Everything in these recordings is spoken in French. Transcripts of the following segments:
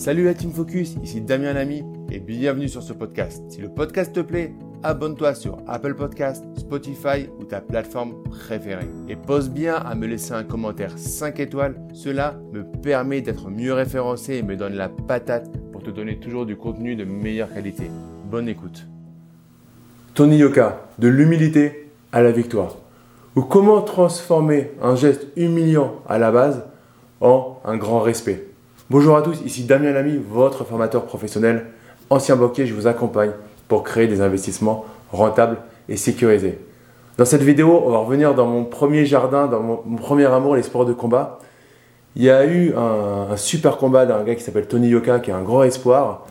Salut la Team Focus, ici Damien Lamy et bienvenue sur ce podcast. Si le podcast te plaît, abonne-toi sur Apple Podcast, Spotify ou ta plateforme préférée. Et pose bien à me laisser un commentaire 5 étoiles, cela me permet d'être mieux référencé et me donne la patate pour te donner toujours du contenu de meilleure qualité. Bonne écoute. Tony Yoka, de l'humilité à la victoire. Ou comment transformer un geste humiliant à la base en un grand respect? Bonjour à tous, ici Damien Lamy, votre formateur professionnel. Ancien banquier, je vous accompagne pour créer des investissements rentables et sécurisés. Dans cette vidéo, on va revenir dans mon premier jardin, dans mon, premier amour, les sports de combat. Il y a eu un, super combat d'un gars qui s'appelle Tony Yoka, qui est un grand espoir.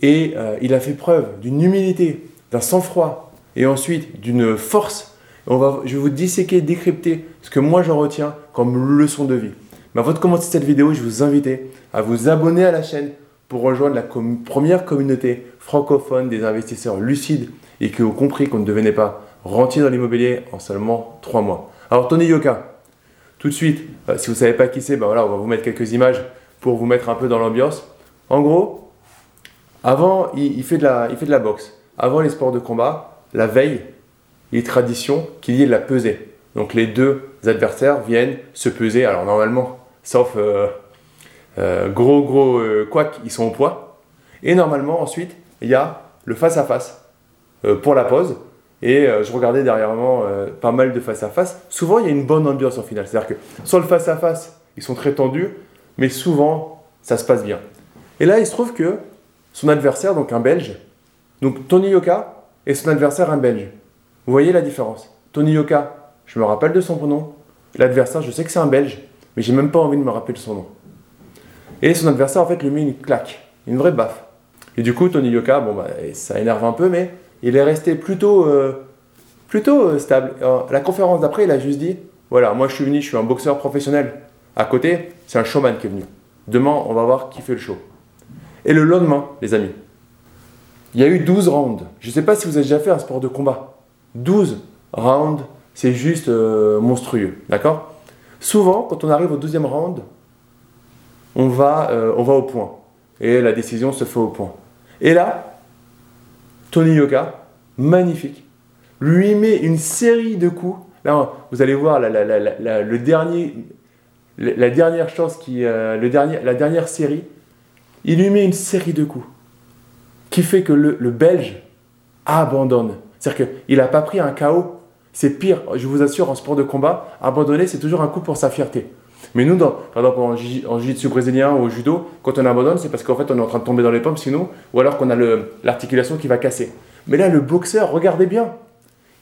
Et euh, il a fait preuve d'une humilité, d'un sang-froid et ensuite d'une force. On va, je vais vous disséquer, décrypter ce que moi j'en retiens comme leçon de vie. Mais avant de commencer cette vidéo, je vous invite à vous abonner à la chaîne pour rejoindre la première communauté francophone des investisseurs lucides et qui ont compris qu'on ne devenait pas rentier dans l'immobilier en seulement 3 mois. Alors Tony Yoka, tout de suite, euh, si vous ne savez pas qui c'est, ben voilà, on va vous mettre quelques images pour vous mettre un peu dans l'ambiance. En gros, avant, il, fait de la, il fait de la boxe. Avant les sports de combat, la veille, il est tradition qu'il y ait de la pesée. Donc les deux adversaires viennent se peser. Alors normalement, sauf euh, euh, gros gros euh, ils sont au poids. Et normalement ensuite, il y a le face-à-face pour la pause. Et je regardais derrière moi pas mal de face-à-face. Souvent, il y a une bonne ambiance en finale. C'est-à-dire que sur le face-à-face, ils sont très tendus, mais souvent, ça se passe bien. Et là, il se trouve que son adversaire, donc un Belge, donc Tony Yoka, et son adversaire un Belge. Vous voyez la différence Tony Yoka, je me rappelle de son nom. L'adversaire, je sais que c'est un Belge, mais j'ai même pas envie de me rappeler de son nom. Et son adversaire, en fait, lui met une claque, une vraie baffe. Et du coup, Tony Yoka, bon, bah, ça énerve un peu, mais il est resté plutôt, euh, plutôt euh, stable. la conférence d'après, il a juste dit voilà, moi je suis venu, je suis un boxeur professionnel. À côté, c'est un showman qui est venu. Demain, on va voir qui fait le show. Et le lendemain, les amis, il y a eu 12 rounds. Je ne sais pas si vous avez déjà fait un sport de combat. 12 rounds c'est juste euh, monstrueux. D'accord? Souvent, quand on arrive au deuxième round, on va, euh, on va au point. Et la décision se fait au point. Et là, Tony Yoka, magnifique, lui met une série de coups. Là, vous allez voir la, le dernier, la dernière qui, euh, la dernière série. Il lui met une série de coups qui fait que le, le Belge abandonne. C'est-à-dire qu'il n'a pas pris un KO c'est pire, je vous assure, en sport de combat, abandonner, c'est toujours un coup pour sa fierté. Mais nous, par exemple, en, jiu-jitsu brésilien ou au judo, quand on abandonne, c'est parce qu'en fait, on est en train de tomber dans les pommes sinon, ou alors qu'on a l'articulation qui va casser. Mais là, le boxeur, regardez bien,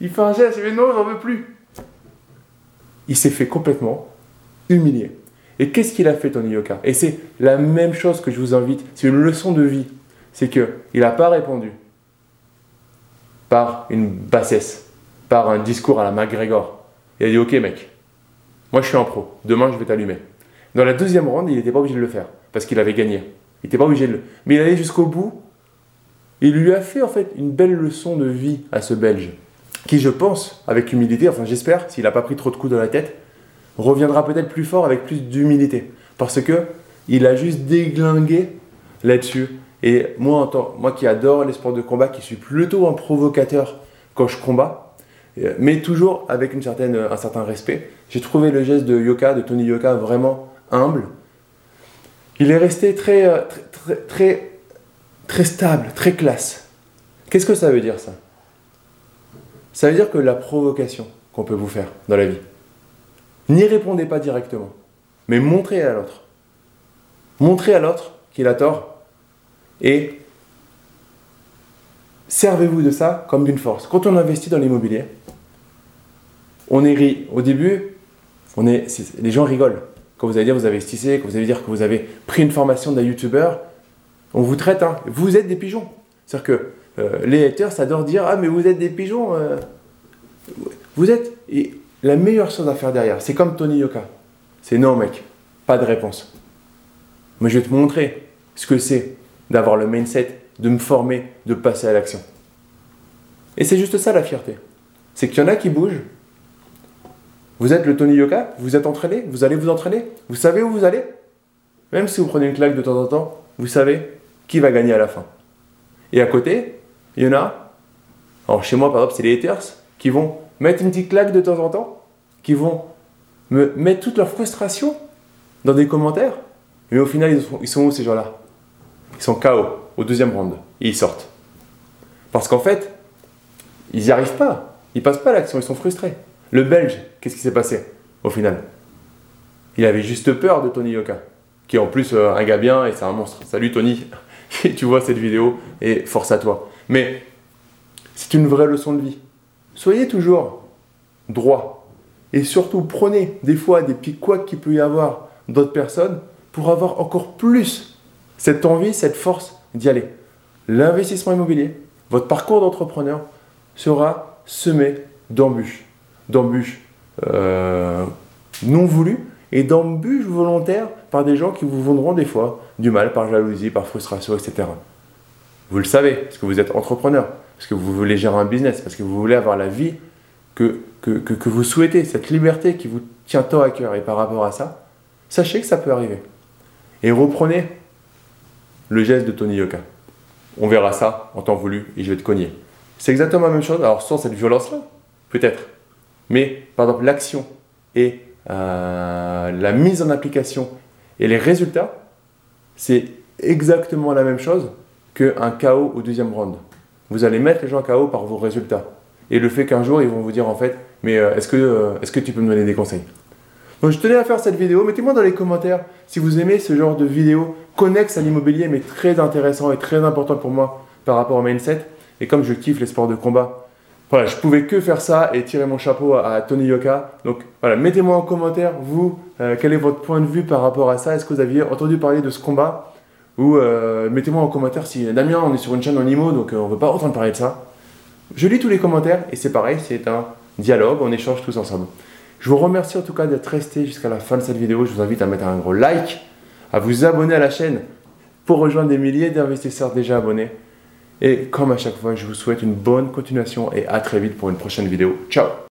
il fait un geste, fait non, j'en veux plus. Il s'est fait complètement humilier. Et qu'est-ce qu'il a fait, Tony Yoka? Et c'est la même chose que je vous invite, c'est une leçon de vie. C'est qu'il n'a pas répondu par une bassesse par un discours à la McGregor. Il a dit Ok, mec, moi je suis un pro, demain je vais t'allumer. Dans la deuxième ronde, il n'était pas obligé de le faire parce qu'il avait gagné. Il n'était pas obligé de le. Mais il allait jusqu'au bout. Il lui a fait en fait une belle leçon de vie à ce Belge, qui je pense, avec humilité, enfin j'espère, s'il n'a pas pris trop de coups dans la tête, reviendra peut-être plus fort avec plus d'humilité. Parce que il a juste déglingué là-dessus. Et moi, moi qui adore les sports de combat, qui suis plutôt un provocateur quand je combats, mais toujours avec une certaine, un certain respect. J'ai trouvé le geste de Yoka, de Tony Yoka, vraiment humble. Il est resté très, euh, très, très, très stable, très classe. Qu'est-ce que ça veut dire ça? Ça veut dire que la provocation qu'on peut vous faire dans la vie, n'y répondez pas directement, mais montrez à l'autre. Montrez à l'autre qu'il a tort et servez-vous de ça comme d'une force. Quand on investit dans l'immobilier, on est ri. Au début, on est, les gens rigolent. Quand vous allez dire que vous investissez, quand vous allez dire que vous avez pris une formation d'un youtubeur, on vous traite, hein. vous êtes des pigeons. C'est-à-dire que euh, les haters adorent dire Ah, mais vous êtes des pigeons. Euh. Vous êtes. Et la meilleure chose à faire derrière, c'est comme Tony Yoka. C'est non, mec, pas de réponse. Mais je vais te montrer ce que c'est d'avoir le mindset, de me former, de passer à l'action. Et c'est juste ça la fierté. C'est qu'il y en a qui bougent, vous êtes le Tony Yoka, vous êtes entraîné, vous allez vous entraîner, vous savez où vous allez? Même si vous prenez une claque de temps en temps, vous savez qui va gagner à la fin. Et à côté, il y en a, alors chez moi par exemple, c'est les haters qui vont mettre une petite claque de temps en temps, qui vont me mettre toute leur frustration dans des commentaires, mais au final, ils sont, où ces gens-là? Ils sont KO au deuxième round et ils sortent. Parce qu'en fait, ils n'y arrivent pas. Ils passent pas l'action, ils sont frustrés. Le Belge, qu'est-ce qui s'est passé au final? Il avait juste peur de Tony Yoka, qui est en plus euh, un gars bien et c'est un monstre. Salut Tony, tu vois cette vidéo et force à toi. Mais c'est une vraie leçon de vie. Soyez toujours droit et surtout prenez des fois des petits qu'il peut y avoir d'autres personnes pour avoir encore plus cette envie, cette force d'y aller. L'investissement immobilier, votre parcours d'entrepreneur sera semé d'embûches, d'embûches euh, non voulues et d'embûches volontaires par des gens qui vous vendront des fois du mal par jalousie, par frustration, etc. Vous le savez, parce que vous êtes entrepreneur, parce que vous voulez gérer un business, parce que vous voulez avoir la vie que, que, que vous souhaitez, cette liberté qui vous tient tant à cœur. Et par rapport à ça, sachez que ça peut arriver. Et reprenez le geste de Tony Yoka. On verra ça en temps voulu et je vais te cogner. C'est exactement la même chose, alors sans cette violence-là, peut-être. Mais par exemple, l'action et euh, la mise en application et les résultats, c'est exactement la même chose qu'un KO au deuxième round. Vous allez mettre les gens KO par vos résultats. Et le fait qu'un jour, ils vont vous dire en fait, mais euh, est-ce que, euh, que tu peux me donner des conseils? Donc je tenais à faire cette vidéo. Mettez-moi dans les commentaires si vous aimez ce genre de vidéo connexe à l'immobilier, mais très intéressant et très important pour moi par rapport au mindset. Et comme je kiffe les sports de combat, voilà, je pouvais que faire ça et tirer mon chapeau à, Tony Yoka. Donc voilà, mettez-moi en commentaire, vous, euh, quel est votre point de vue par rapport à ça? Est-ce que vous aviez entendu parler de ce combat? Ou euh, mettez-moi en commentaire si Damien, on est sur une chaîne en IMO, donc euh, on ne veut pas entendre parler de ça. Je lis tous les commentaires et c'est pareil, c'est un dialogue, on échange tous ensemble. Je vous remercie en tout cas d'être resté jusqu'à la fin de cette vidéo. Je vous invite à mettre un gros like, à vous abonner à la chaîne pour rejoindre des milliers d'investisseurs déjà abonnés. Et comme à chaque fois, je vous souhaite une bonne continuation et à très vite pour une prochaine vidéo. Ciao